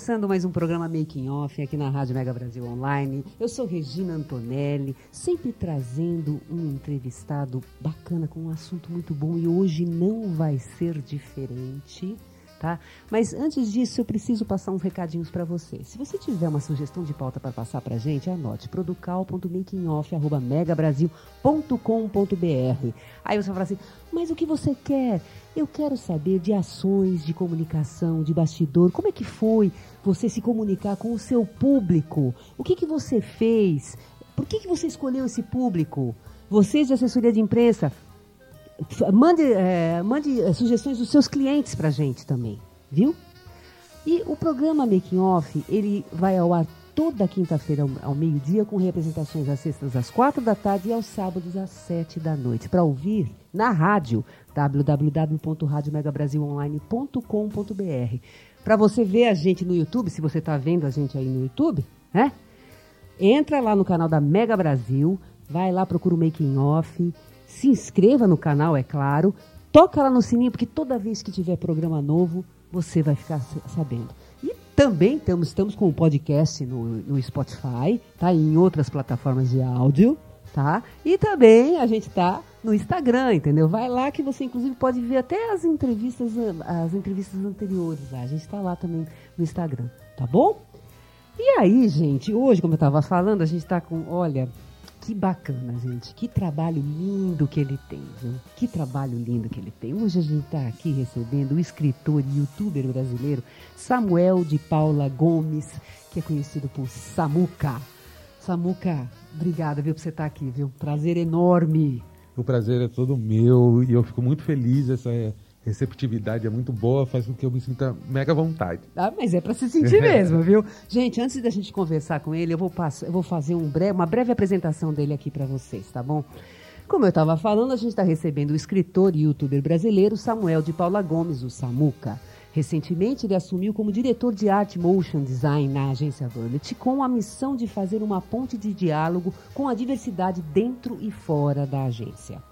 Começando mais um programa Making Off aqui na Rádio Mega Brasil Online. Eu sou Regina Antonelli, sempre trazendo um entrevistado bacana com um assunto muito bom e hoje não vai ser diferente. Tá? Mas antes disso, eu preciso passar uns recadinhos para você. Se você tiver uma sugestão de pauta para passar para gente, anote producal.makingoff.megabrasil.com.br. Aí você vai falar assim, mas o que você quer? Eu quero saber de ações de comunicação, de bastidor. Como é que foi você se comunicar com o seu público? O que, que você fez? Por que, que você escolheu esse público? Vocês de assessoria de imprensa, mande, é, mande é, sugestões dos seus clientes para a gente também, viu? E o programa Making Off, ele vai ao ar toda quinta-feira ao, meio-dia, com representações às sextas às quatro da tarde e aos sábados às sete da noite. Para ouvir na rádio, www.radiomegabrasilonline.com.br. Para você ver a gente no YouTube, se você está vendo a gente aí no YouTube, né? Entra lá no canal da Mega Brasil, vai lá, procura o Making Off, se inscreva no canal, é claro, toca lá no sininho, porque toda vez que tiver programa novo, você vai ficar sabendo. E também estamos, estamos com o um podcast no, no Spotify, tá? em outras plataformas de áudio, tá? E também a gente está no Instagram, entendeu? Vai lá que você inclusive pode ver até as entrevistas, as entrevistas anteriores. Lá. A gente está lá também no Instagram, tá bom? E aí, gente, hoje, como eu estava falando, a gente está com, olha, que bacana, gente. Que trabalho lindo que ele tem, viu? Que trabalho lindo que ele tem. Hoje a gente está aqui recebendo o escritor e youtuber brasileiro Samuel de Paula Gomes, que é conhecido por Samuca. Samuca, obrigada, viu, por você estar tá aqui, viu? Prazer enorme o prazer é todo meu e eu fico muito feliz. Essa receptividade é muito boa, faz com que eu me sinta mega vontade. Ah, mas é para se sentir mesmo, viu? Gente, antes da gente conversar com ele, eu vou, passar, eu vou fazer um breve, uma breve apresentação dele aqui para vocês, tá bom? Como eu estava falando, a gente está recebendo o escritor e youtuber brasileiro Samuel de Paula Gomes, o Samuca. Recentemente, ele assumiu como diretor de arte motion design na agência Verlet, com a missão de fazer uma ponte de diálogo com a diversidade dentro e fora da agência.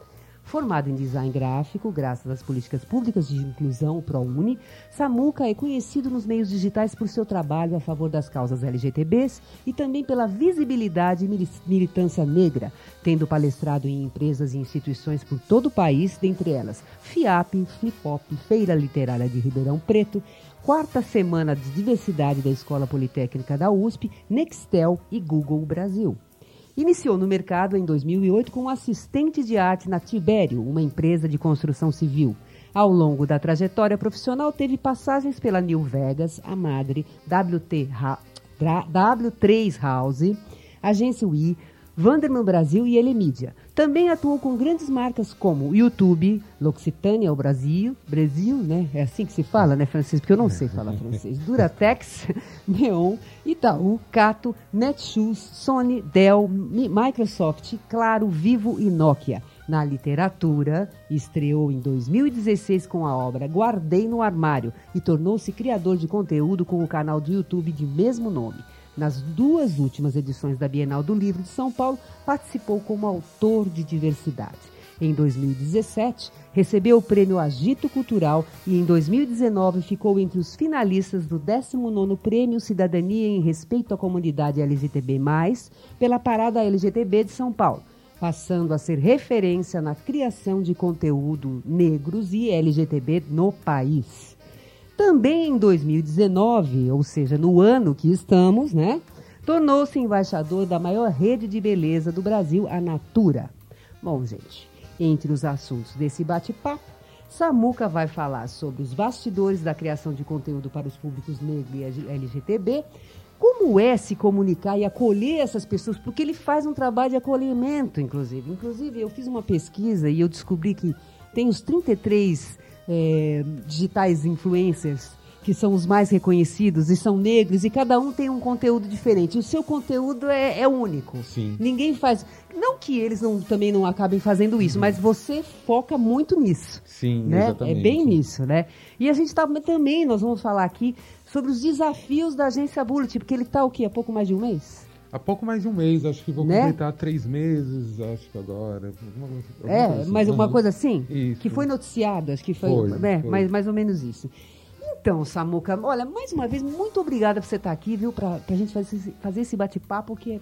Formado em design gráfico, graças às políticas públicas de inclusão, ProUni, Samuca é conhecido nos meios digitais por seu trabalho a favor das causas LGTBs e também pela visibilidade e militância negra, tendo palestrado em empresas e instituições por todo o país, dentre elas FIAP, Flipop, Feira Literária de Ribeirão Preto, Quarta Semana de Diversidade da Escola Politécnica da USP, Nextel e Google Brasil. Iniciou no mercado em 2008 como assistente de arte na Tibério, uma empresa de construção civil. Ao longo da trajetória profissional, teve passagens pela New Vegas, a Madre, WT, W3 House, Agência UI, Vanderman Brasil e Elemídia. Também atuou com grandes marcas como YouTube, L'Occitânia, o Brasil, Brasil, né? É assim que se fala, né, francês? Porque eu não sei falar francês. Duratex, Neon, Itaú, Cato, Netshoes, Sony, Dell, Microsoft, Claro, Vivo e Nokia. Na literatura, estreou em 2016 com a obra Guardei no Armário e tornou-se criador de conteúdo com o canal do YouTube de mesmo nome. Nas duas últimas edições da Bienal do Livro de São Paulo, participou como autor de diversidade. Em 2017, recebeu o prêmio Agito Cultural e em 2019 ficou entre os finalistas do 19º Prêmio Cidadania em Respeito à Comunidade LGTB+, pela Parada LGTB de São Paulo, passando a ser referência na criação de conteúdo negros e LGTB no país. Também em 2019, ou seja, no ano que estamos, né? Tornou-se embaixador da maior rede de beleza do Brasil, a Natura. Bom, gente, entre os assuntos desse bate-papo, Samuca vai falar sobre os bastidores da criação de conteúdo para os públicos negros e LGTB, como é se comunicar e acolher essas pessoas, porque ele faz um trabalho de acolhimento, inclusive. Inclusive, eu fiz uma pesquisa e eu descobri que tem os 33 é, digitais influencers que são os mais reconhecidos e são negros e cada um tem um conteúdo diferente. O seu conteúdo é, é único. Sim. Ninguém faz. Não que eles não, também não acabem fazendo isso, mas você foca muito nisso. Sim, né? exatamente. É bem nisso, né? E a gente tá, também, nós vamos falar aqui sobre os desafios da agência Bullet, porque ele está o quê? Há pouco mais de um mês? Há pouco mais de um mês, acho que vou Né? completar três meses, acho que agora. alguma coisa- alguma É, coisa assim. mas uma Uhum. coisa assim, Isso. que foi noticiado, acho que foi, Foi, né, foi. Mais, mais ou menos isso. Então, Samuca, olha, mais uma vez, muito obrigada por você estar aqui, viu, pra, pra gente fazer, esse- fazer esse bate-papo, que é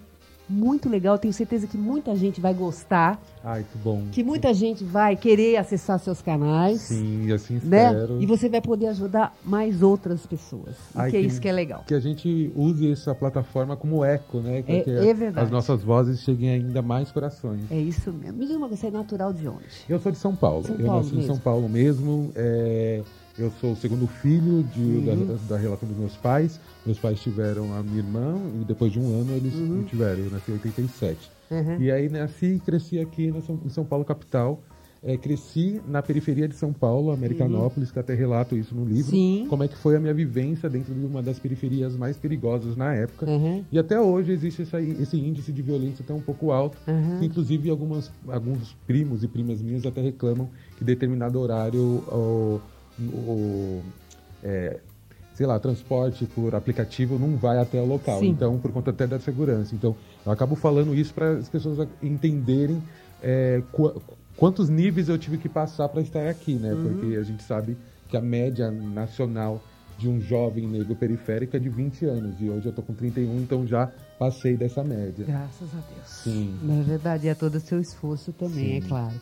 muito legal. Tenho certeza que muita gente vai gostar, Ai, que bom. que muita gente vai querer acessar seus canais, Sim, assim né? espero. E você vai poder ajudar mais outras pessoas. Ai, que é que- isso que é legal. Que a gente use essa plataforma como eco, né? É- que é verdade. as nossas vozes cheguem ainda mais corações. É isso mesmo. Me diz uma coisa, você é natural de onde? Eu sou de São Paulo. São eu Paulo nasci em mesmo. São Paulo mesmo. é, eu sou o segundo filho de- Uhum. da, da relação dos meus pais. Meus pais tiveram a minha irmã e depois de um ano eles me tiveram. Eu nasci em 87. Uhum. E aí nasci e cresci aqui São- em São Paulo, capital. É, cresci na periferia de São Paulo, Americanópolis, que até relato isso no livro. Sim. Como é que foi a minha vivência dentro de uma das periferias mais perigosas na época. Uhum. E até hoje existe essa- esse índice de violência até um pouco alto. Uhum. que, Inclusive, algumas, alguns primos e primas minhas até reclamam que determinado horário, o, o- é, sei lá, transporte por aplicativo não vai até o local. Sim. Então, por conta até da segurança. Então, eu acabo falando isso para as pessoas entenderem é, qu- quantos níveis eu tive que passar para estar aqui, né? Uhum. Porque a gente sabe que a média nacional de um jovem negro periférico é de 20 anos. E hoje eu tô com 31, então já passei dessa média. Graças a Deus. Sim. Na verdade, é todo o seu esforço também, Sim. é claro.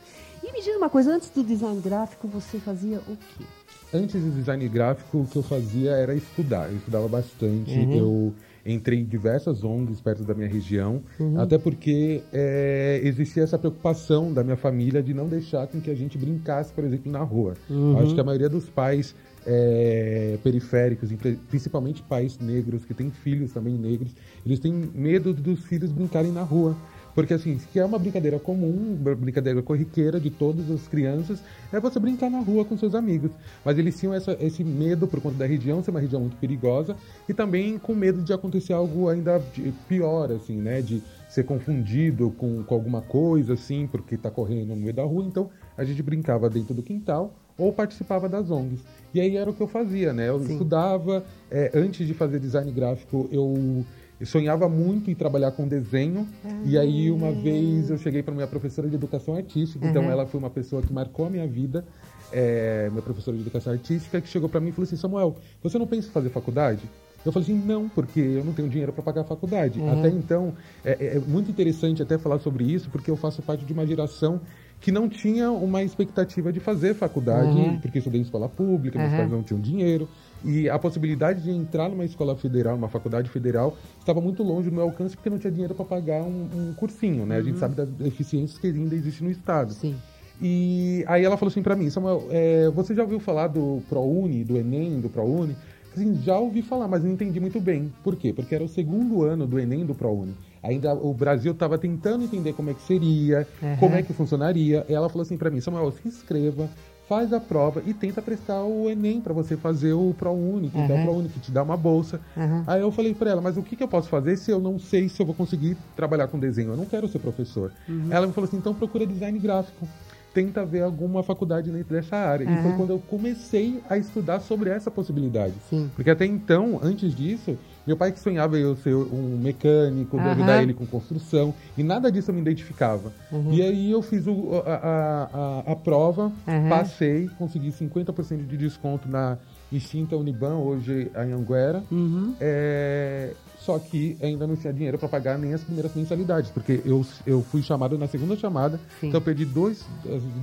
E me diz uma coisa, antes do design gráfico, você fazia o quê? Antes do design gráfico, o que eu fazia era estudar. Eu estudava bastante. Uhum. Eu entrei em diversas ONGs perto da minha região, Uhum. até porque é, existia essa preocupação da minha família de não deixar com que a gente brincasse, por exemplo, na rua. Uhum. Acho que a maioria dos pais é, periféricos, principalmente pais negros que têm filhos também negros, eles têm medo dos filhos brincarem na rua. Porque assim, que é uma brincadeira comum, uma brincadeira corriqueira de todas as crianças, é você brincar na rua com seus amigos. Mas eles tinham essa- esse medo por conta da região ser uma região muito perigosa e também com medo de acontecer algo ainda pior, assim, né? De ser confundido com, com alguma coisa, assim, porque tá correndo no meio da rua. Então a gente brincava dentro do quintal ou participava das ONGs. E aí era o que eu fazia, né? Eu Sim. estudava, é, antes de fazer design gráfico, eu, eu sonhava muito em trabalhar com desenho. E aí uma vez eu cheguei para minha professora de educação artística, então Uhum. ela foi uma pessoa que marcou a minha vida, é, minha professora de educação artística, que chegou para mim e falou assim: Samuel, você não pensa em fazer faculdade? Eu falei assim, não, porque eu não tenho dinheiro para pagar a faculdade. Uhum. Até então, é, é- é muito interessante até falar sobre isso, porque eu faço parte de uma geração que não tinha uma expectativa de fazer faculdade, Uhum. porque estudei em escola pública, meus Uhum. pais não tinham dinheiro. E a possibilidade de entrar numa escola federal, numa faculdade federal, estava muito longe do meu alcance, porque não tinha dinheiro para pagar um, um cursinho, né? A Uhum. gente sabe das deficiências que ainda existem no Estado. Sim. E aí ela falou assim pra mim, Samuel, é, você já ouviu falar do ProUni, do Enem, do ProUni? Assim, já ouvi falar, mas não entendi muito bem. Por quê? Porque era o segundo ano do Enem do ProUni. Ainda o Brasil estava tentando entender como é que seria, Uhum. como é que funcionaria. E ela falou assim pra mim, Samuel, se inscreva, faz a prova e tenta prestar o Enem pra você fazer o ProUni, tentar Uhum. o ProUni, que te dá uma bolsa. Uhum. Aí eu falei pra ela, mas o que, que eu posso fazer se eu não sei se eu vou conseguir trabalhar com desenho? Eu não quero ser professor. Uhum. Ela me falou assim, então procura design gráfico. Tenta ver alguma faculdade dentro dessa área. E foi Uhum. quando eu comecei a estudar sobre essa possibilidade. Sim. Porque até então, antes disso, meu pai que sonhava eu ser um mecânico, Aham. ajudar ele com construção, e nada disso eu me identificava. Uhum. E aí eu fiz o- a, a- a- a prova, Aham. passei, consegui 50% de desconto na extinta Uniban, hoje a Anguera. Uhum. É, só que ainda não tinha dinheiro para pagar nem as primeiras mensalidades, porque eu, eu fui chamado na segunda chamada, Sim. então eu perdi dois,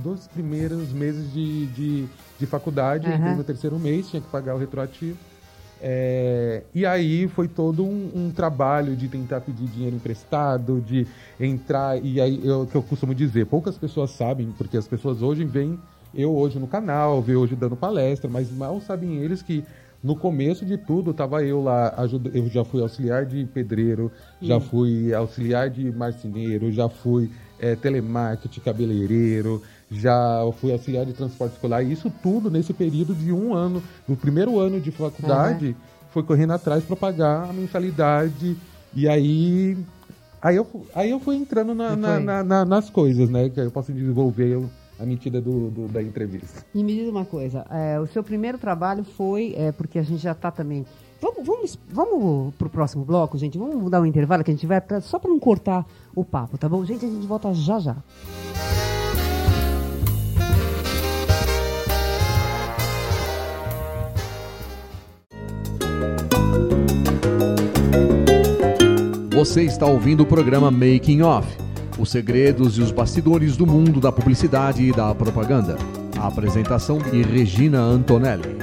dois primeiros meses de, de, de faculdade, entrei no terceiro mês, tinha que pagar o retroativo. É, e aí foi todo um, um trabalho de tentar pedir dinheiro emprestado, de entrar. E aí o que eu costumo dizer, poucas pessoas sabem, porque as pessoas hoje veem eu hoje no canal, vê hoje dando palestra, mas mal sabem eles que no começo de tudo tava eu lá, eu já fui auxiliar de pedreiro, já fui auxiliar de marceneiro, já fui é, telemarketing, cabeleireiro, já fui auxiliar de transporte escolar, e isso tudo nesse período de um ano, no primeiro ano de faculdade, uhum. foi correndo atrás para pagar a mensalidade, e aí, aí, eu, aí eu fui entrando na, na, na, nas coisas, né, que eu posso desenvolver a mentira do, do, da entrevista. E me diz uma coisa, é, o seu primeiro trabalho foi, é, porque a gente já está também Vamos, vamos, vamos pro próximo bloco, gente. Vamos dar um intervalo que a gente vai pra, só para não cortar o papo, tá bom? Gente, a gente volta já já. Você está ouvindo o programa Making Off os segredos e os bastidores do mundo da publicidade e da propaganda. A apresentação de Regina Antonelli.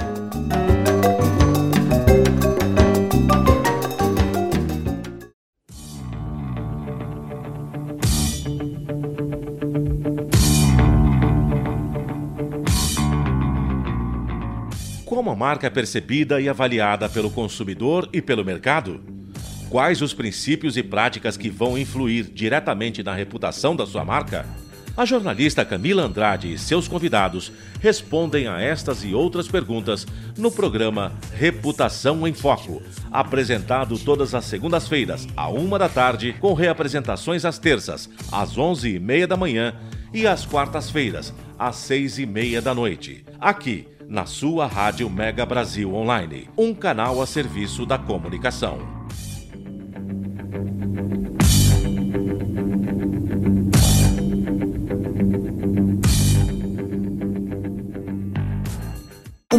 Como a marca é percebida e avaliada pelo consumidor e pelo mercado? Quais os princípios e práticas que vão influir diretamente na reputação da sua marca? A jornalista Camila Andrade e seus convidados respondem a estas e outras perguntas no programa Reputação em Foco, apresentado todas as segundas-feiras, à uma da tarde, com reapresentações às terças, às onze e meia da manhã e às quartas-feiras, às seis e meia da noite, aqui na sua Rádio Mega Brasil Online, um canal a serviço da comunicação.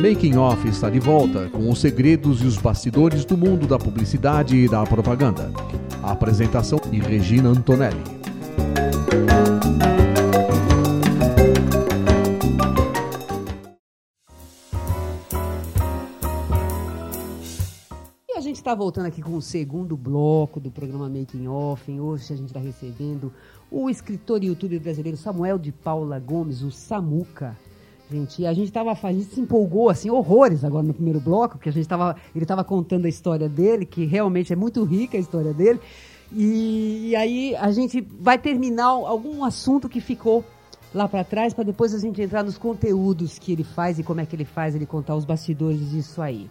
Making Off está de volta com os segredos e os bastidores do mundo da publicidade e da propaganda. A apresentação de Regina Antonelli. E a gente está voltando aqui com o segundo bloco do programa Making Off. Hoje a gente está recebendo o escritor e youtuber brasileiro Samuel de Paula Gomes, o Samuca gente. E a gente tava, a gente se empolgou assim horrores agora no primeiro bloco, porque a gente tava, ele estava contando a história dele, que realmente é muito rica a história dele. E, e aí a gente vai terminar algum assunto que ficou lá para trás para depois a gente entrar nos conteúdos que ele faz e como é que ele faz, ele contar os bastidores disso aí.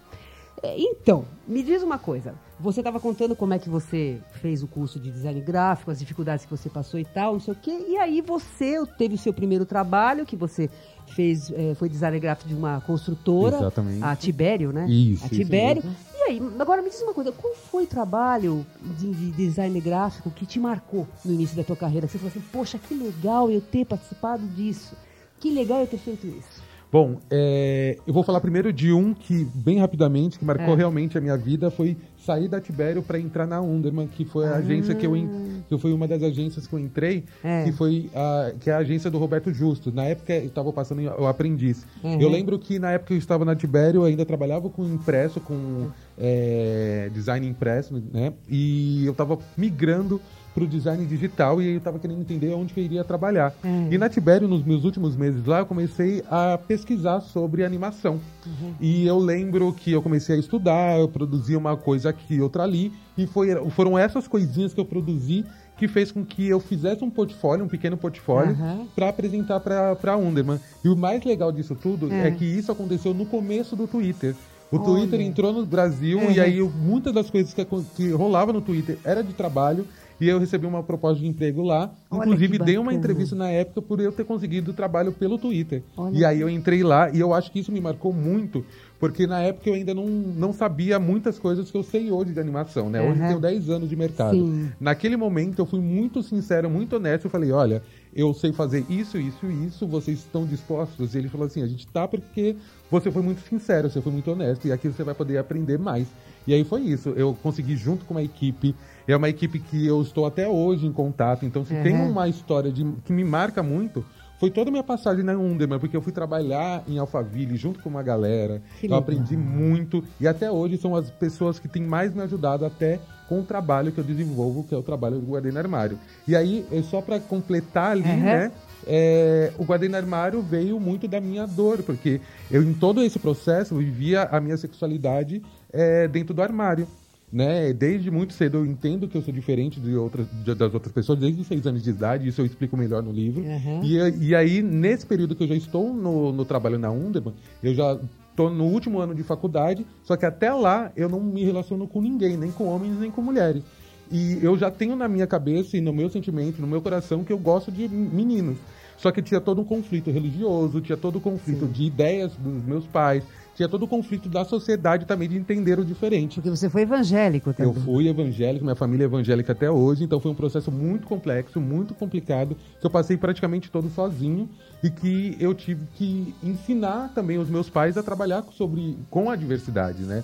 É, então, me diz uma coisa. Você estava contando como é que você fez o curso de design gráfico, as dificuldades que você passou e tal, não sei o quê. E aí você teve o seu primeiro trabalho, que você fez, é, foi designer gráfico de uma construtora, Exatamente. a Tibério, né? Isso. A Tibério. E aí, agora me diz uma coisa, qual foi o trabalho de, de, design gráfico que te marcou no início da tua carreira? Você falou assim, poxa, que legal eu ter participado disso. Que legal eu ter feito isso. Bom, é, eu vou falar primeiro de um que, bem rapidamente, que marcou é. realmente a minha vida, foi sair da Tibério para entrar na Underman, que foi a ah. agência que eu, que foi uma das agências que eu entrei, é. que foi a, que é a agência do Roberto Justo. Na época eu estava passando o aprendiz. Uhum. Eu lembro que na época eu estava na Tibério, eu ainda trabalhava com impresso, com é, design impresso, né? E eu estava migrando para o design digital e aí eu estava querendo entender onde que eu iria trabalhar. Uhum. E na Tibério, nos meus últimos meses lá, eu comecei a pesquisar sobre animação. Uhum. E eu lembro que eu comecei a estudar, eu produzia uma coisa aqui, outra ali, e foi, foram essas coisinhas que eu produzi que fez com que eu fizesse um portfólio, um pequeno portfólio, uhum. para apresentar para a Underman. E o mais legal disso tudo é. é que isso aconteceu no começo do Twitter. O Olha. Twitter entrou no Brasil uhum. e aí muitas das coisas que, que rolava no Twitter era de trabalho e eu recebi uma proposta de emprego lá. Olha Inclusive, dei uma entrevista na época por eu ter conseguido trabalho pelo Twitter. Olha e aí eu entrei lá e eu acho que isso me marcou muito, porque na época eu ainda não, não sabia muitas coisas que eu sei hoje de animação, né? Hoje uhum. eu tenho 10 anos de mercado. Sim. Naquele momento eu fui muito sincero, muito honesto. Eu falei, olha, eu sei fazer isso, isso e isso, vocês estão dispostos? E ele falou assim, a gente tá porque você foi muito sincero, você foi muito honesto, e aqui você vai poder aprender mais. E aí foi isso, eu consegui junto com uma equipe, é uma equipe que eu estou até hoje em contato, então se Uhum. tem uma história de, que me marca muito, foi toda a minha passagem na Underman, porque eu fui trabalhar em Alphaville junto com uma galera, Que eu legal. aprendi muito, e até hoje são as pessoas que têm mais me ajudado até com o trabalho que eu desenvolvo, que é o trabalho do Guardiã no Armário. E aí, só para completar ali, Uhum. né? é, o Guardiã no Armário veio muito da minha dor, porque eu, em todo esse processo, eu vivia a minha sexualidade é, dentro do armário. Né? Desde muito cedo eu entendo que eu sou diferente de outras, de- das outras pessoas, desde os seis anos de idade, isso eu explico melhor no livro. Uhum. E, e aí, nesse período que eu já estou no, no trabalho na Underman, eu já estou no último ano de faculdade, só que até lá eu não me relaciono com ninguém, nem com homens, nem com mulheres. E eu já tenho na minha cabeça e no meu sentimento, no meu coração, que eu gosto de meninos. Só que tinha todo um conflito religioso, tinha todo o conflito de ideias dos meus pais, tinha todo o conflito da sociedade também de entender o diferente. Porque você foi evangélico também. Eu fui evangélico, minha família é evangélica até hoje, então foi um processo muito complexo, muito complicado, que eu passei praticamente todo sozinho e que eu tive que ensinar também os meus pais a trabalhar sobre, com a diversidade, né?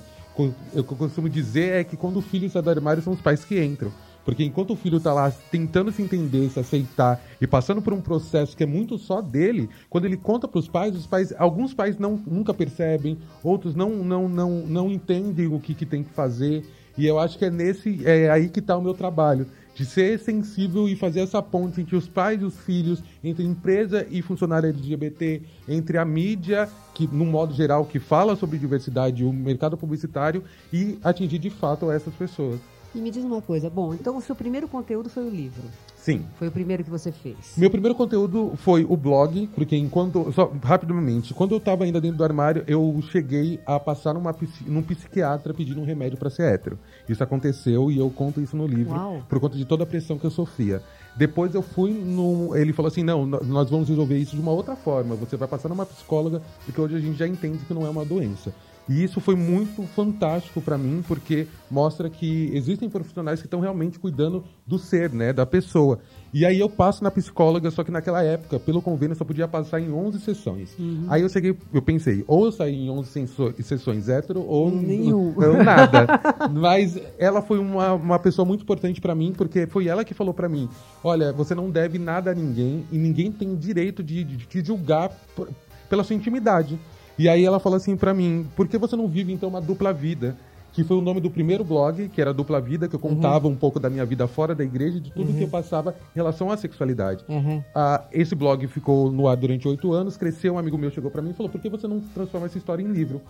Eu costumo dizer é que quando o filho sai do armário são os pais que entram. Porque enquanto o filho tá lá tentando se entender, se aceitar e passando por um processo que é muito só dele, quando ele conta para os pais, os pais, alguns pais não, nunca percebem, outros não não não, não entendem o que, que tem que fazer. E eu acho que é nesse é aí que está o meu trabalho, de ser sensível e fazer essa ponte entre os pais e os filhos, entre empresa e funcionário LGBT, entre a mídia, que no modo geral que fala sobre diversidade, o mercado publicitário e atingir de fato essas pessoas. E me diz uma coisa, bom, então o seu primeiro conteúdo foi o livro. Sim. Foi o primeiro que você fez. Meu primeiro conteúdo foi o blog, porque enquanto. Só rapidamente, quando eu tava ainda dentro do armário, eu cheguei a passar numa, num psiquiatra pedindo um remédio para ser hétero. Isso aconteceu e eu conto isso no livro, Uau. por conta de toda a pressão que eu sofria. Depois eu fui no. Ele falou assim: não, nós vamos resolver isso de uma outra forma. Você vai passar numa psicóloga, porque hoje a gente já entende que não é uma doença. E isso foi muito fantástico para mim, porque mostra que existem profissionais que estão realmente cuidando do ser, né, da pessoa. E aí eu passo na psicóloga, só que naquela época, pelo convênio, eu só podia passar em 11 sessões. Aí eu cheguei, eu pensei, ou eu saí em 11 senso- sessões hétero, ou Nenhum. nada. Mas ela foi uma, uma pessoa muito importante pra mim, porque foi ela que falou pra mim: olha, você não deve nada a ninguém e ninguém tem direito de, de te julgar por- pela sua intimidade. E aí ela falou assim pra mim: por que você não vive então uma dupla vida? Que foi o nome do primeiro blog, que era Dupla Vida, que eu contava um pouco da minha vida fora da igreja, e de tudo que eu passava em relação à sexualidade. Uhum. Ah, esse blog ficou no ar durante oito anos, cresceu, um amigo meu chegou pra mim e falou, por que você não transforma essa história em livro?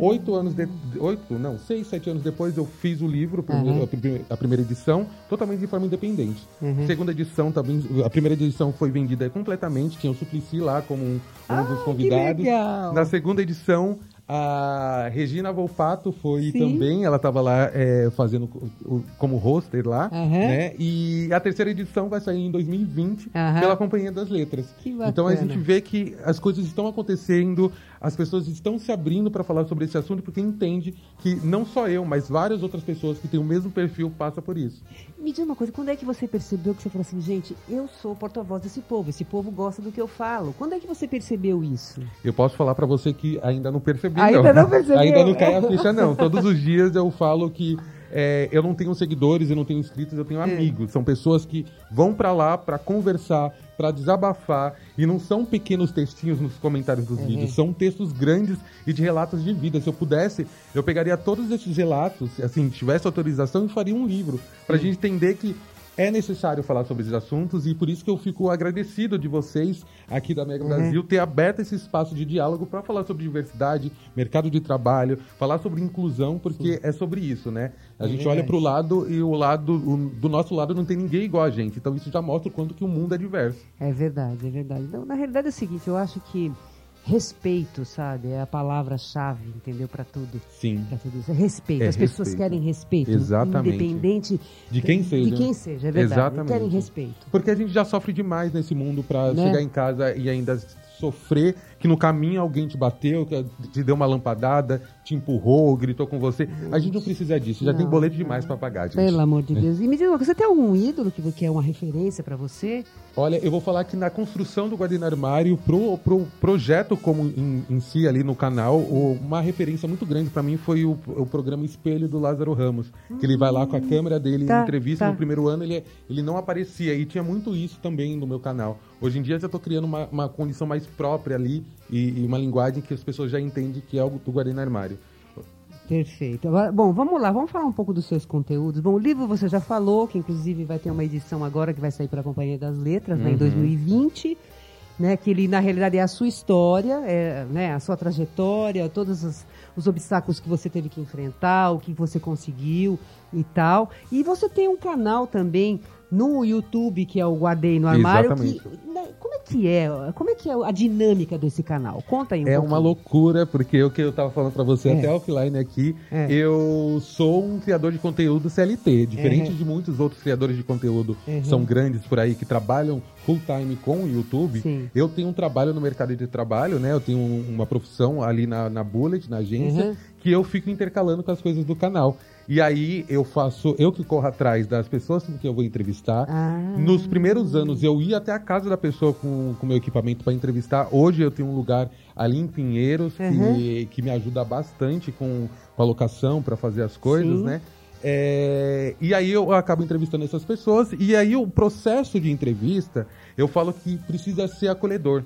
Oito anos, de, oito, não, seis, sete anos depois eu fiz o livro, Uhum. a, prime- a primeira edição, totalmente de forma independente. Uhum. Segunda edição também, a primeira edição foi vendida completamente, tinha o Suplicy lá como um, um dos convidados. legal! Na segunda edição, a Regina Volpato foi Sim. também, ela estava lá é, fazendo como roster lá, Uhum. né? E a terceira edição vai sair em 2020 Aham. pela Companhia das Letras. Então a gente vê que as coisas estão acontecendo, as pessoas estão se abrindo para falar sobre esse assunto porque entende que não só eu, mas várias outras pessoas que têm o mesmo perfil passam por isso. Me diz uma coisa, quando é que você percebeu que você falou assim, gente, eu sou porta-voz desse povo, esse povo gosta do que eu falo. Quando é que você percebeu isso? Eu posso falar para você que ainda não percebi, Ainda não percebeu? Ainda não cai a ficha, não. Todos os dias eu falo que é, eu não tenho seguidores, eu não tenho inscritos, eu É. tenho amigos. São pessoas que vão para lá para conversar, para desabafar. E não são pequenos textinhos nos comentários dos vídeos, são textos grandes e de relatos de vida. Se eu pudesse, eu pegaria todos esses relatos, assim, tivesse autorização e faria um livro. Pra gente entender que é necessário falar sobre esses assuntos e por isso que eu fico agradecido de vocês aqui da Mega Brasil ter aberto esse espaço de diálogo para falar sobre diversidade, mercado de trabalho, falar sobre inclusão, porque é sobre isso, né? A gente olha verdade. para o lado e o lado o- do nosso lado não tem ninguém igual a gente. Então isso já mostra o quanto que o mundo é diverso. É verdade, é verdade. Não, na realidade é o seguinte, eu acho que respeito, sabe, é a palavra-chave, entendeu, para tudo. Sim. Pra tudo isso. É respeito. É As pessoas respeito. querem respeito. Exatamente. Independente De quem seja. De quem seja, é verdade. Exatamente. Querem respeito. Porque a gente já sofre demais nesse mundo para Né? chegar em casa e ainda sofrer que no caminho alguém te bateu, te deu uma lampadada, te empurrou, gritou com você. A gente não precisa disso, já Não, tem boleto demais pra pagar, gente. Pelo amor de Deus. E me diz uma coisa, você tem algum ídolo que, que é uma referência pra você? Olha, eu vou falar que na construção do Guardiã Armário, pro, pro projeto como em, em si ali no canal, uma referência muito grande pra mim foi o, o programa Espelho do Lázaro Ramos. Que ele vai lá com a câmera dele Tá, em entrevista. tá. No primeiro ano ele, ele não aparecia. E tinha muito isso também no meu canal. Hoje em dia eu já tô criando uma, uma condição mais própria ali e, e uma linguagem que as pessoas já entendem que é algo do Guardiã Armário. Perfeito. Bom, vamos lá, vamos falar um pouco dos seus conteúdos. Bom, o livro você já falou, que inclusive vai ter uma edição agora que vai sair pela Companhia das Letras, né, em 2020. Né, que ele, na realidade, é a sua história, é, né, a sua trajetória, todos os, os obstáculos que você teve que enfrentar, o que você conseguiu e tal. E você tem um canal também no YouTube, que é o Guardei no Armário. Exatamente. Que, né, como é que é? Como é que é a dinâmica desse canal? Conta aí um É pouquinho. uma loucura, porque o que eu tava falando pra você É. até offline aqui, É. eu sou um criador de conteúdo CLT, diferente Uhum. de muitos outros criadores de conteúdo Uhum. que são grandes por aí, que trabalham full time com o YouTube. Sim. Eu tenho um trabalho no mercado de trabalho, né? Eu tenho um- uma profissão ali na, na Bullet, na agência, Uhum. que eu fico intercalando com as coisas do canal. E aí eu faço, eu que corro atrás das pessoas com que eu vou entrevistar. Ah. Nos primeiros anos eu ia até a casa da pessoa com o meu equipamento para entrevistar. Hoje eu tenho um lugar ali em Pinheiros que, Uhum. que me ajuda bastante com, com a locação para fazer as coisas, Sim. né? É, e aí eu acabo entrevistando essas pessoas e aí o processo de entrevista eu falo que precisa ser acolhedor.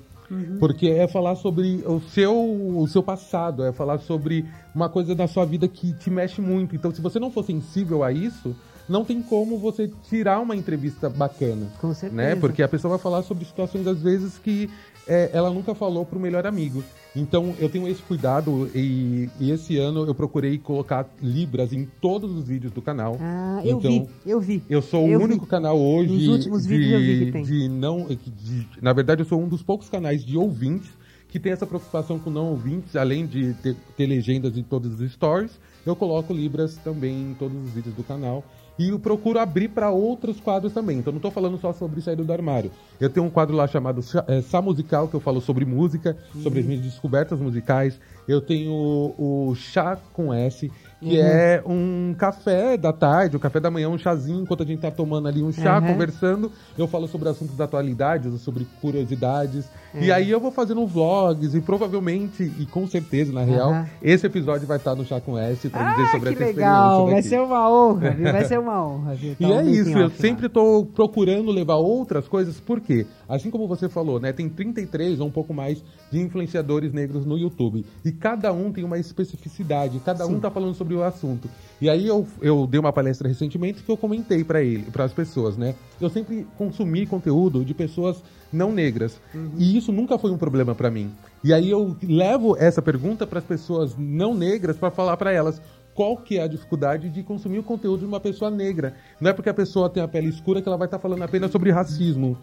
Porque é falar sobre o seu, o seu passado, é falar sobre uma coisa da sua vida que te mexe muito. Então, se você não for sensível a isso, não tem como você tirar uma entrevista bacana. Com certeza. Né? Porque a pessoa vai falar sobre situações, às vezes, que é, ela nunca falou pro melhor amigo. Então, eu tenho esse cuidado e, e esse ano eu procurei colocar Libras em todos os vídeos do canal. Ah, eu Então, vi, eu vi. eu sou Eu o único vi. canal hoje Nos últimos de, vídeos eu vi que tem. de não, de- na verdade eu sou um dos poucos canais de ouvintes que tem essa preocupação com não ouvintes, além de ter, ter legendas em todos os stories, eu coloco libras também em todos os vídeos do canal. E eu procuro abrir para outros quadros também. Então não estou falando só sobre saída do armário. Eu tenho um quadro lá chamado é, Sá Musical, que eu falo sobre música, sobre as minhas descobertas musicais. Eu tenho o, o Chá com S, que é um café da tarde, o café da manhã, um chazinho, enquanto a gente tá tomando ali um chá, Uhum. conversando. Eu falo sobre assuntos da atualidade, sobre curiosidades. E aí eu vou fazendo vlogs e provavelmente, e com certeza, na real, Aham. esse episódio vai estar no Chá com S pra dizer Ah, sobre que essa legal, vai ser uma honra, viu? Vai ser uma honra, viu? E Tá um é isso, eu sempre estou procurando levar outras coisas, porque, assim como você falou, né, tem 33 ou um pouco mais de influenciadores negros no YouTube. E cada um tem uma especificidade, cada um tá falando sobre o assunto. E aí eu, eu dei uma palestra recentemente que eu comentei para ele, para as pessoas, né? Eu sempre consumi conteúdo de pessoas não negras. E isso nunca foi um problema para mim. E aí eu levo essa pergunta para as pessoas não negras para falar para elas qual que é a dificuldade de consumir o conteúdo de uma pessoa negra. Não é porque a pessoa tem a pele escura que ela vai estar falando apenas sobre racismo.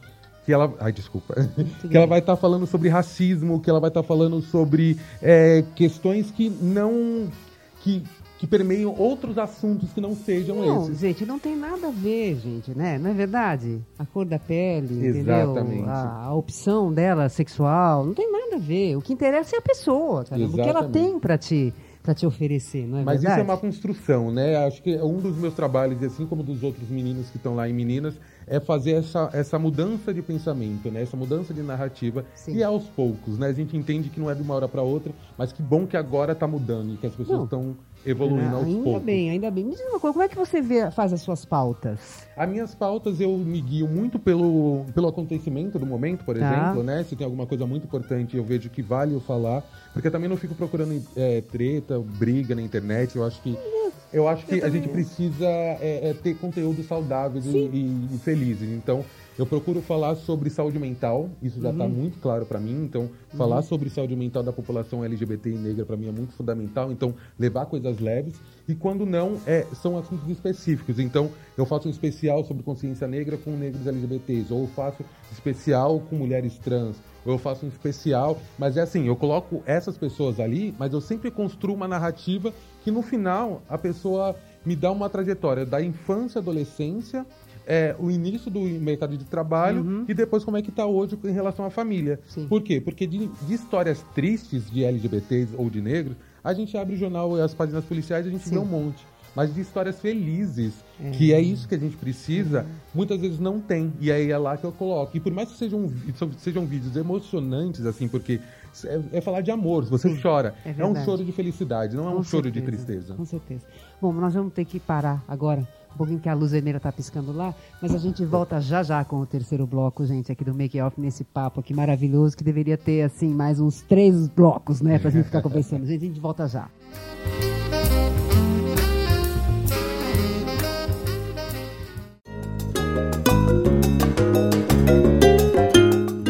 Que ela. Ai, desculpa. que ela vai estar falando sobre racismo, que ela vai estar falando sobre é, questões que não. que, que permeiam outros assuntos que não sejam Não, esses. gente, não tem nada a ver, gente, né? Não é verdade? A cor da pele, Exatamente. entendeu? A, a opção dela sexual, não tem nada a ver. O que interessa é a pessoa, cara. O que ela tem pra te, pra te oferecer, não é Mas verdade? isso é uma construção, né? Acho que um dos meus trabalhos, assim como dos outros meninos que estão lá em Meninas, é fazer essa, essa mudança de pensamento, né? Essa mudança de narrativa. Sim. E aos poucos, né? A gente entende que não é de uma hora para outra, mas que bom que agora está mudando e que as pessoas estão evoluindo Ah, aos ainda poucos. bem, ainda bem. Me diz uma coisa, como é que você vê, faz as suas pautas? As minhas pautas eu me guio muito pelo, pelo acontecimento do momento, por Tá. exemplo, né? Se tem alguma coisa muito importante, eu vejo que vale eu falar. Porque também não fico procurando é, treta, briga na internet. Eu acho que, eu acho que a gente precisa é, é, ter conteúdos saudáveis e, e- e felizes. Então, eu procuro falar sobre saúde mental. Isso já está muito claro para mim. Então, falar sobre saúde mental da população LGBT e negra para mim é muito fundamental. Então, levar coisas leves. E quando não, é, são assuntos específicos. Então, eu faço um especial sobre consciência negra com negros LGBTs. Ou eu faço especial com mulheres trans. Ou eu faço um especial. Mas é assim, eu coloco essas pessoas ali, mas eu sempre construo uma narrativa que no final a pessoa me dá uma trajetória da infância, adolescência, é, o início do mercado de trabalho e depois como é que está hoje em relação à família. Sim. Por quê? Porque de, de histórias tristes de LGBTs ou de negros, a gente abre o jornal e as páginas policiais e a gente Sim. vê um monte. Mas de histórias felizes, que é isso que a gente precisa, muitas vezes não tem. E aí é lá que eu coloco. E por mais que sejam, sejam vídeos emocionantes, assim, porque é, é falar de amor, você chora. é É, um choro de felicidade, não é um Com choro de certeza, tristeza. Com certeza. Bom, nós vamos ter que parar agora, um pouquinho que a luz vermelha está piscando lá, mas a gente volta já já com o terceiro bloco, gente, aqui do Make Off, nesse papo aqui maravilhoso, que deveria ter, assim, mais uns três blocos, né, pra gente ficar conversando. Gente, a gente volta já.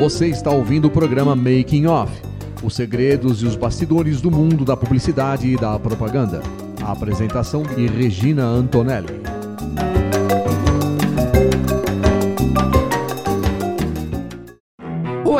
Você está ouvindo o programa Making Off, os segredos e os bastidores do mundo da publicidade e da propaganda. A apresentação de Regina Antonelli.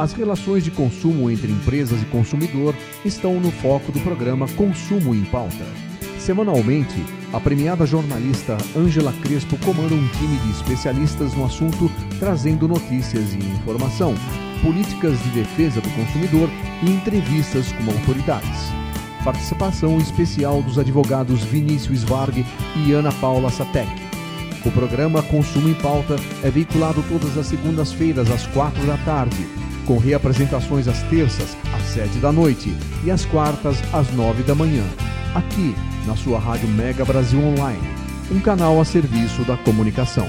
As relações de consumo entre empresas e consumidor estão no foco do programa Consumo em Pauta. Semanalmente, a premiada jornalista Ângela Crespo comanda um time de especialistas no assunto, trazendo notícias e informação, políticas de defesa do consumidor e entrevistas com autoridades. Participação especial dos advogados Vinícius Varg e Ana Paula Satek. O programa Consumo em Pauta é veiculado todas as segundas-feiras às quatro da tarde, com reapresentações às terças às sete da noite e às quartas às nove da manhã, aqui na sua Rádio Mega Brasil Online, um canal a serviço da comunicação.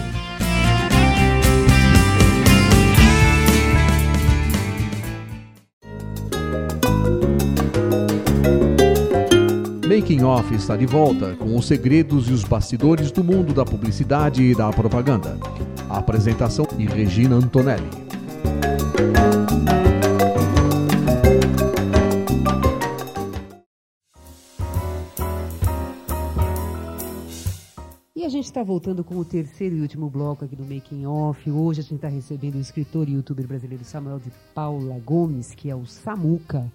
Making Off está de volta com os segredos e os bastidores do mundo da publicidade e da propaganda. A apresentação de Regina Antonelli. E a gente está voltando com o terceiro e último bloco aqui do Making Off. Hoje a gente está recebendo o escritor e youtuber brasileiro Samuel de Paula Gomes, que é o Samuca.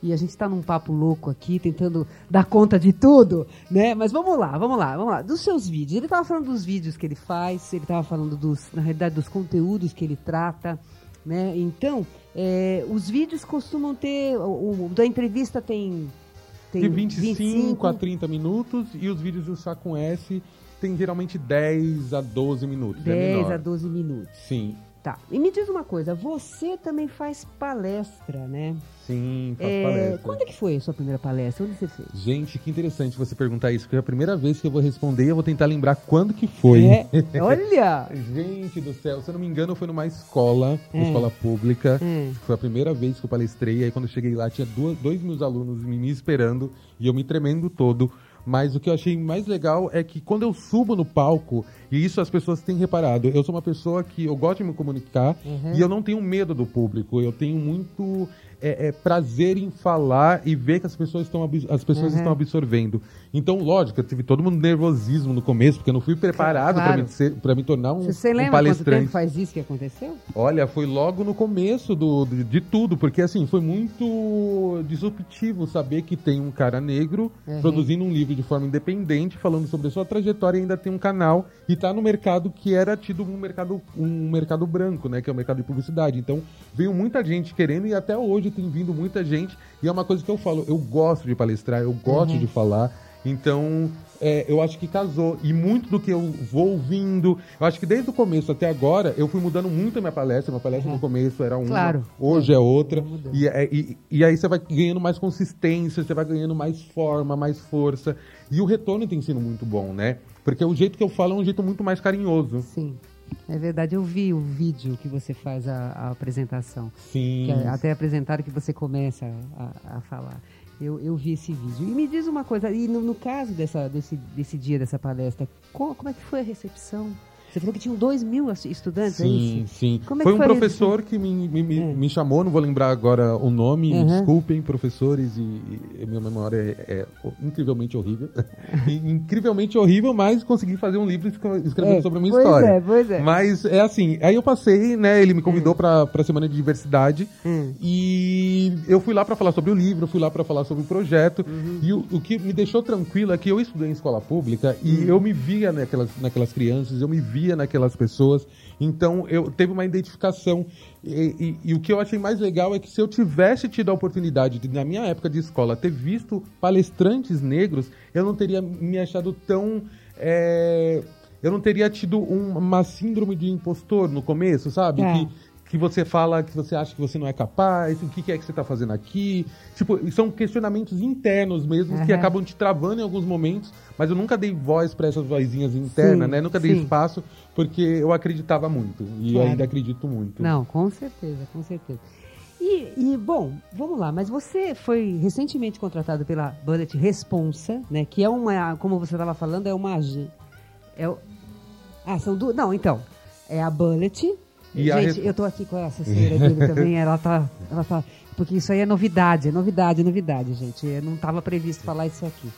E a gente está num papo louco aqui, tentando dar conta de tudo, né? Mas vamos lá, vamos lá, vamos lá. Dos seus vídeos. Ele estava falando dos vídeos que ele faz, ele estava falando dos, na realidade, dos conteúdos que ele trata, né? Então, é, os vídeos costumam ter. O, o da entrevista tem. tem De 25, a 30 minutos e os vídeos do Chá com S tem geralmente 10 a 12 minutos. é 10 menor. a 12 minutos. Sim, Tá. E me diz uma coisa, você também faz palestra, né? sim, faço É, palestra. quando é que foi a sua primeira palestra? Onde você fez? Gente, que interessante você perguntar isso, porque é a primeira vez que eu vou responder e eu vou tentar lembrar quando que foi. É, olha! Gente do céu, se eu não me engano, foi numa escola, uma É. escola pública. É. Foi a primeira vez que eu palestrei. Aí quando eu cheguei lá, tinha duas, dois mil alunos me me esperando e eu me tremendo todo. Mas o que eu achei mais legal é que quando eu subo no palco, e isso as pessoas têm reparado, eu sou uma pessoa que eu gosto de me comunicar Uhum. e eu não tenho medo do público. Eu tenho muito é, é, prazer em falar e ver que as pessoas estão as pessoas Uhum. estão absorvendo. Então, lógico, eu tive todo mundo nervosismo no começo, porque eu não fui preparado Claro. para me, me tornar um, Você, você um lembra quanto palestrante. tempo faz isso que aconteceu? Olha, foi logo no começo do, de, de tudo, porque assim, foi muito disruptivo saber que tem um cara negro Uhum. produzindo um livro de forma independente, falando sobre a sua trajetória e ainda tem um canal e tá no mercado que era tido um mercado, um mercado branco, né? Que é o mercado de publicidade. Então, veio muita gente querendo e até hoje tem vindo muita gente. E é uma coisa que eu falo, eu gosto de palestrar, eu gosto Uhum. de falar. Então, é, eu acho que casou. E muito do que eu vou ouvindo, eu acho que desde o começo até agora, eu fui mudando muito a minha palestra. Minha palestra no começo era uma, Uhum. Claro. hoje é outra. E, é- e, e aí você vai ganhando mais consistência, você vai ganhando mais forma, mais força. E o retorno tem sido muito bom, né? Porque o jeito que eu falo é um jeito muito mais carinhoso. Sim. É verdade, eu vi o vídeo que você faz a, a apresentação. Sim. É até apresentaram que você começa a, a falar. Eu, eu vi esse vídeo. E me diz uma coisa, e no, no caso dessa, desse, desse dia, dessa palestra, como, como é que foi a recepção? Você falou que tinham dois mil estudantes, é Sim, isso? sim. Como é foi que um foi a professor que me, me, me, É. me chamou, não vou lembrar agora o nome, Uhum. desculpem, professores, e, e minha memória é, é incrivelmente horrível. Incrivelmente horrível, mas consegui fazer um livro escre- escrevendo É, sobre a minha pois história. é, pois é. Mas é assim, aí eu passei, né, ele me convidou pra, pra Semana de Diversidade, Hum. e eu fui lá pra falar sobre o livro, fui lá pra falar sobre o projeto, Uhum. e o, o que me deixou tranquilo é que eu estudei em escola pública e Uhum. eu me via naquelas, naquelas crianças, eu me via naquelas pessoas, então eu teve uma identificação. E, e- e o que eu achei mais legal é que se eu tivesse tido a oportunidade de, na minha época de escola, ter visto palestrantes negros, eu não teria me achado tão. é, eu não teria tido um- uma síndrome de impostor no começo, sabe? É. Que, que você fala que você acha que você não é capaz, o que, que é que você está fazendo aqui. Tipo, são questionamentos internos mesmo que Aham. acabam te travando em alguns momentos, mas eu nunca dei voz para essas vozinhas internas, Sim, né? Nunca dei sim. espaço porque eu acreditava muito e Claro. ainda acredito muito. Não, com certeza, com certeza. E, e, bom, vamos lá, mas você foi recentemente contratado pela Bullet Responsa, né? Que é uma, como você estava falando, é uma. É, ah, são duas. Não, então. É a Bullet. E Gente, eu tô aqui com a assessora dele também, ela tá, ela tá. Porque isso aí é novidade, é novidade, é novidade, gente. Eu não estava previsto falar isso aqui.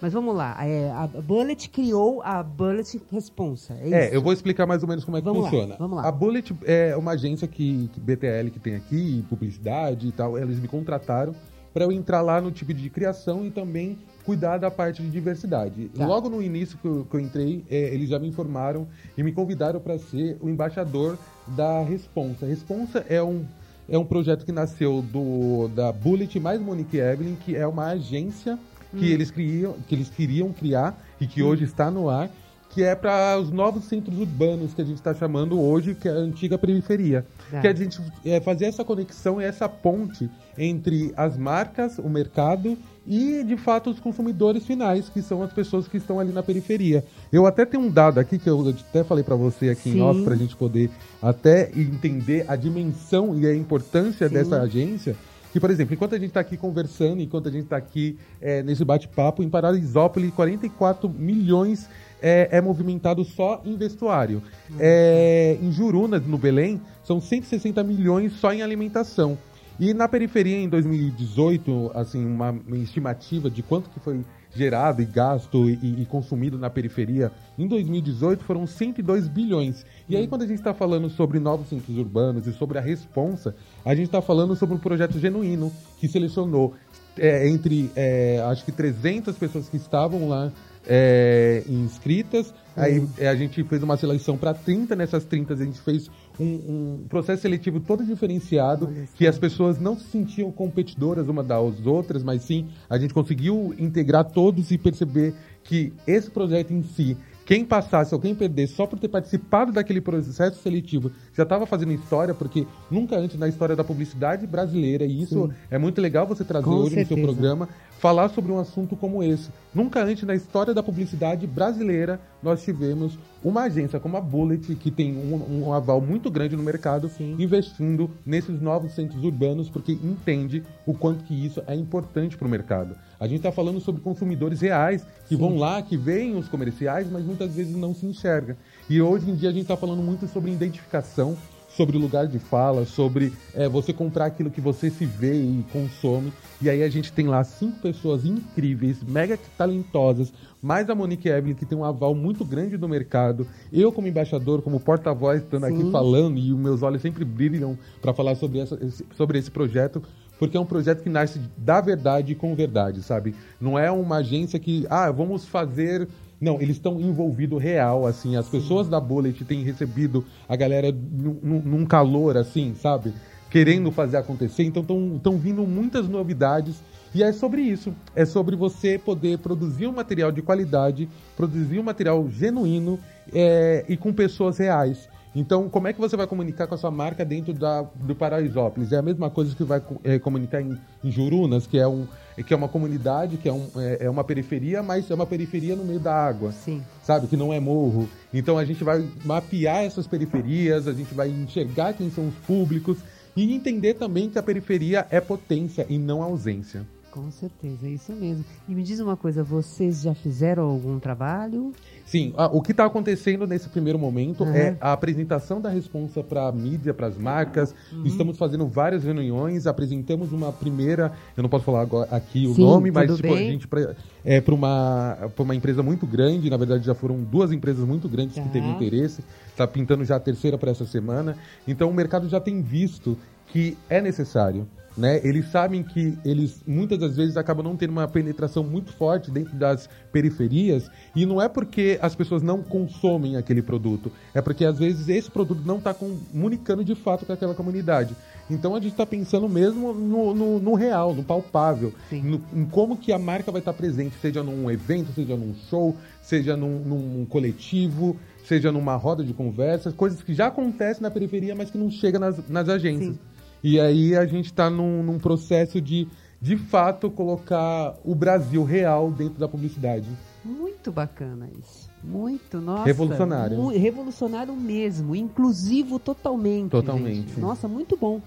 Mas vamos lá. É, a Bullet criou a Bullet Responsa. É, É, isso? eu vou explicar mais ou menos como é que Vamos lá, funciona. vamos lá. A Bullet é uma agência que, que BTL que tem aqui, publicidade e tal, eles me contrataram para eu entrar lá no tipo de criação e também cuidar da parte de diversidade. Tá. Logo no início que eu, que eu entrei, é, eles já me informaram e me convidaram para ser o embaixador da Responsa. Responsa é um é um projeto que nasceu do da Bullet mais Monique Evelyn, que é uma agência que Hum. eles criam, que eles queriam criar e que hoje está no ar, que é para os novos centros urbanos que a gente está chamando hoje, que é a antiga periferia. Tá. Que a gente é, fazer essa conexão e essa ponte entre as marcas, o mercado e, de fato, os consumidores finais, que são as pessoas que estão ali na periferia. Eu até tenho um dado aqui que eu até falei para você aqui Sim. em off, para a gente poder até entender a dimensão e a importância Sim. dessa agência. Que, por exemplo, enquanto a gente está aqui conversando, enquanto a gente está aqui é, nesse bate-papo, em Paraisópolis, 44 milhões é, é movimentado só em vestuário. É, em Jurunas, no Belém, são 160 milhões só em alimentação. E na periferia, em 2018, assim, uma, estimativa de quanto que foi gerado e gasto e, e consumido na periferia, em 2018 foram 102 bilhões. E aí, quando a gente está falando sobre novos centros urbanos e sobre a responsa, a gente está falando sobre um projeto genuíno que selecionou é, entre, é, acho que 300 pessoas que estavam lá é, inscritas. Aí é, a gente fez uma seleção para 30, nessas 30 a gente fez um, um processo seletivo todo diferenciado, que as pessoas não se sentiam competidoras uma das outras, mas sim a gente conseguiu integrar todos e perceber que esse projeto em si, quem passasse ou quem perdesse só por ter participado daquele processo seletivo já estava fazendo história, porque nunca antes na história da publicidade brasileira, e isso Sim. é muito legal você trazer Com hoje no seu certeza. programa, falar sobre um assunto como esse. Nunca antes na história da publicidade brasileira nós tivemos uma agência como a Bullet, que tem um, um aval muito grande no mercado, Sim. investindo nesses novos centros urbanos, porque entende o quanto que isso é importante para o mercado. A gente está falando sobre consumidores reais que vão lá, que veem os comerciais, mas muitas vezes não se enxerga. E hoje em dia a gente está falando muito sobre identificação, sobre o lugar de fala, sobre é, você comprar aquilo que você se vê e consome. E aí a gente tem lá cinco pessoas incríveis, mega talentosas, mais a Monique Evelyn, que tem um aval muito grande do mercado. Eu, como embaixador, como porta-voz, estando aqui falando, e os meus olhos sempre brilham para falar sobre, essa, esse- sobre esse projeto, porque é um projeto que nasce da verdade e com verdade, sabe? Não é uma agência que, ah, vamos fazer. Não, eles estão envolvidos real, assim. As pessoas da Bullet têm recebido a galera num, calor, assim, sabe? Querendo fazer acontecer. Então estão vindo muitas novidades. E é sobre isso. É sobre você poder produzir um material de qualidade, produzir um material genuíno é, e com pessoas reais. Então, como é que você vai comunicar com a sua marca dentro da, do Paraisópolis? É a mesma coisa que vai é, comunicar em, em Jurunas, que é, um, que é uma comunidade, que é, um, é, é uma periferia, mas é uma periferia no meio da água Sim. sabe? Que não é morro. Então a gente vai mapear essas periferias, a gente vai enxergar quem são os públicos e entender também que a periferia é potência e não ausência. Com certeza, é isso mesmo. E me diz uma coisa, vocês já fizeram algum trabalho? Sim, ah, o que está acontecendo nesse primeiro momento Uhum. é a apresentação da responsa para a mídia, para as marcas. Uhum. Estamos fazendo várias reuniões, apresentamos uma primeira, eu não posso falar agora aqui o Sim, nome, mas tipo, a gente pra- é para uma, pra uma empresa muito grande, na verdade já foram duas empresas muito grandes Tá. que teve interesse, está pintando já a terceira para essa semana. Então o mercado já tem visto que é necessário. Né? Eles sabem que eles muitas das vezes acabam não tendo uma penetração muito forte dentro das periferias e não é porque as pessoas não consomem aquele produto, é porque às vezes esse produto não está comunicando de fato com aquela comunidade. Então a gente está pensando mesmo no, no- no real, no palpável, no- em como que a marca vai estar presente, seja num evento, seja num show, seja num, num coletivo, seja numa roda de conversas, coisas que já acontecem na periferia, mas que não chegam nas, nas agências. Sim. E aí a gente está num, num processo de, de fato, colocar o Brasil real dentro da publicidade. Muito bacana isso. Muito, nossa. Revolucionário. mu- revolucionário mesmo. Inclusivo totalmente. Totalmente. gente. Nossa, muito bom.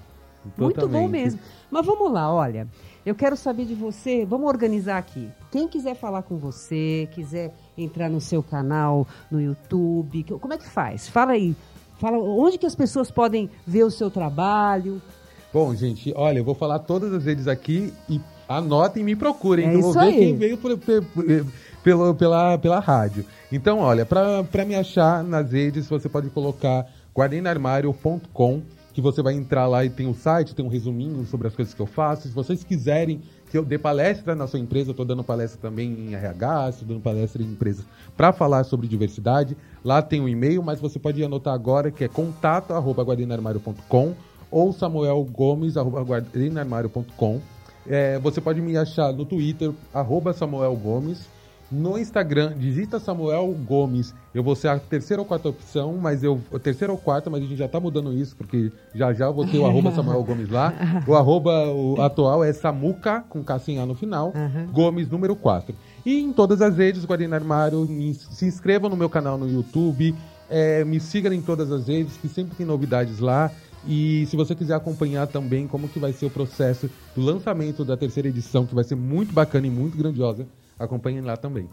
Muito bom Totalmente. mesmo. Mas vamos lá, olha. Eu quero saber de você. Vamos organizar aqui. Quem quiser falar com você, quiser entrar no seu canal no YouTube, como é que faz? Fala aí. Fala onde que as pessoas podem ver o seu trabalho. Bom, gente, olha, eu vou falar todas as redes aqui e anotem e me procurem. É eu vou ver aí. quem veio por- por- pelo, pela, pela rádio. Então, olha, para me achar nas redes, você pode colocar guardenarmário.com, que você vai entrar lá e tem o site, tem um resuminho sobre as coisas que eu faço. Se vocês quiserem que eu dê palestra na sua empresa, eu estou dando palestra também em RH, estou dando palestra em empresas para falar sobre diversidade. Lá tem um e-mail, mas você pode anotar agora que é contato@guardenarmário.com ou samuelgomes@guardenarmário.com. É, você pode me achar no Twitter arroba Samuel Gomes. No Instagram, digita Samuel Gomes. Eu vou ser a terceira ou quarta opção, mas eu. Terceira ou quarta, mas a gente já tá mudando isso, porque já já eu vou ter o arroba Samuel Gomes lá. O arroba o atual é Samuca, com K sem A no final, Gomes número 4. E em todas as redes, Guardiã Armário, se inscrevam no meu canal no YouTube, é, me sigam em todas as redes, que sempre tem novidades lá. E se você quiser acompanhar também como que vai ser o processo do lançamento da terceira edição, que vai ser muito bacana e muito grandiosa, acompanhem lá também.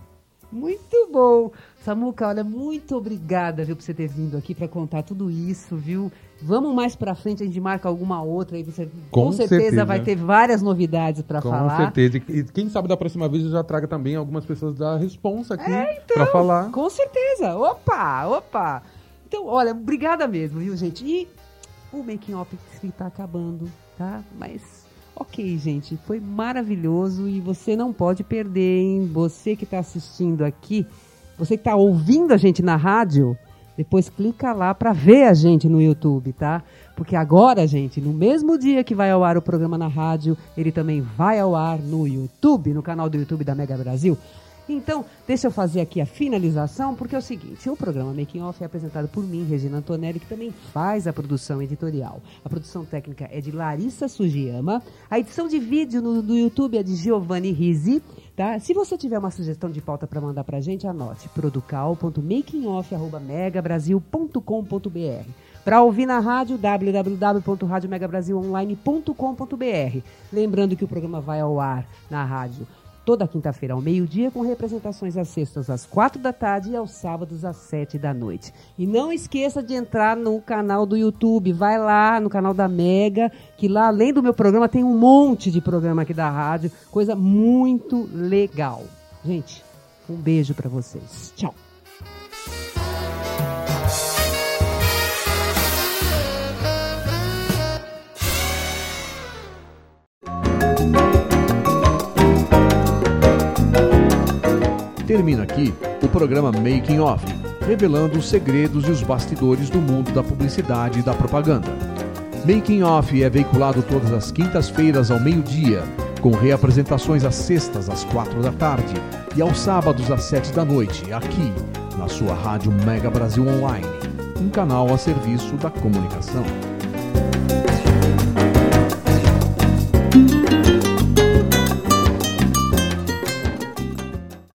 Muito bom. Samuca, olha, muito obrigada, viu, por você ter vindo aqui para contar tudo isso, viu? Vamos mais pra frente, a gente marca alguma outra aí. Você com, Com certeza, certeza. vai ter várias novidades para Com falar. certeza. E quem sabe da próxima vez eu já traga também algumas pessoas da responsa aqui É, pra falar. Com certeza. Opa, opa. Então, olha, obrigada mesmo, viu, gente? E o making off está acabando, tá? Mas ok, gente, foi maravilhoso e você não pode perder, hein? Você que está assistindo aqui, você que está ouvindo a gente na rádio, depois clica lá para ver a gente no YouTube, tá? Porque agora, gente, no mesmo dia que vai ao ar o programa na rádio, ele também vai ao ar no YouTube, no canal do YouTube da Mega Brasil. Então, deixa eu fazer aqui a finalização, porque é o seguinte: o programa Making Off é apresentado por mim, Regina Antonelli, que também faz a produção editorial. A produção técnica é de Larissa Sugiyama. A edição de vídeo no, do YouTube é de Giovanni Risi. Tá? Se você tiver uma sugestão de pauta para mandar para gente, anote producal.makingoff.megabrasil.com.br. Para ouvir na rádio, www.radiomegabrasilonline.com.br. Lembrando que o programa vai ao ar na rádio toda quinta-feira ao meio-dia, com representações às sextas às quatro da tarde e aos sábados às sete da noite. E não esqueça de entrar no canal do YouTube, vai lá no canal da Mega, que lá, além do meu programa, tem um monte de programa aqui da rádio, coisa muito legal. Gente, um beijo para vocês. Tchau. Termina aqui o programa Making Off, revelando os segredos e os bastidores do mundo da publicidade e da propaganda. Making Off é veiculado todas as quintas-feiras ao meio-dia, com reapresentações às sextas às quatro da tarde e aos sábados às sete da noite, aqui na sua rádio Mega Brasil Online, um canal a serviço da comunicação.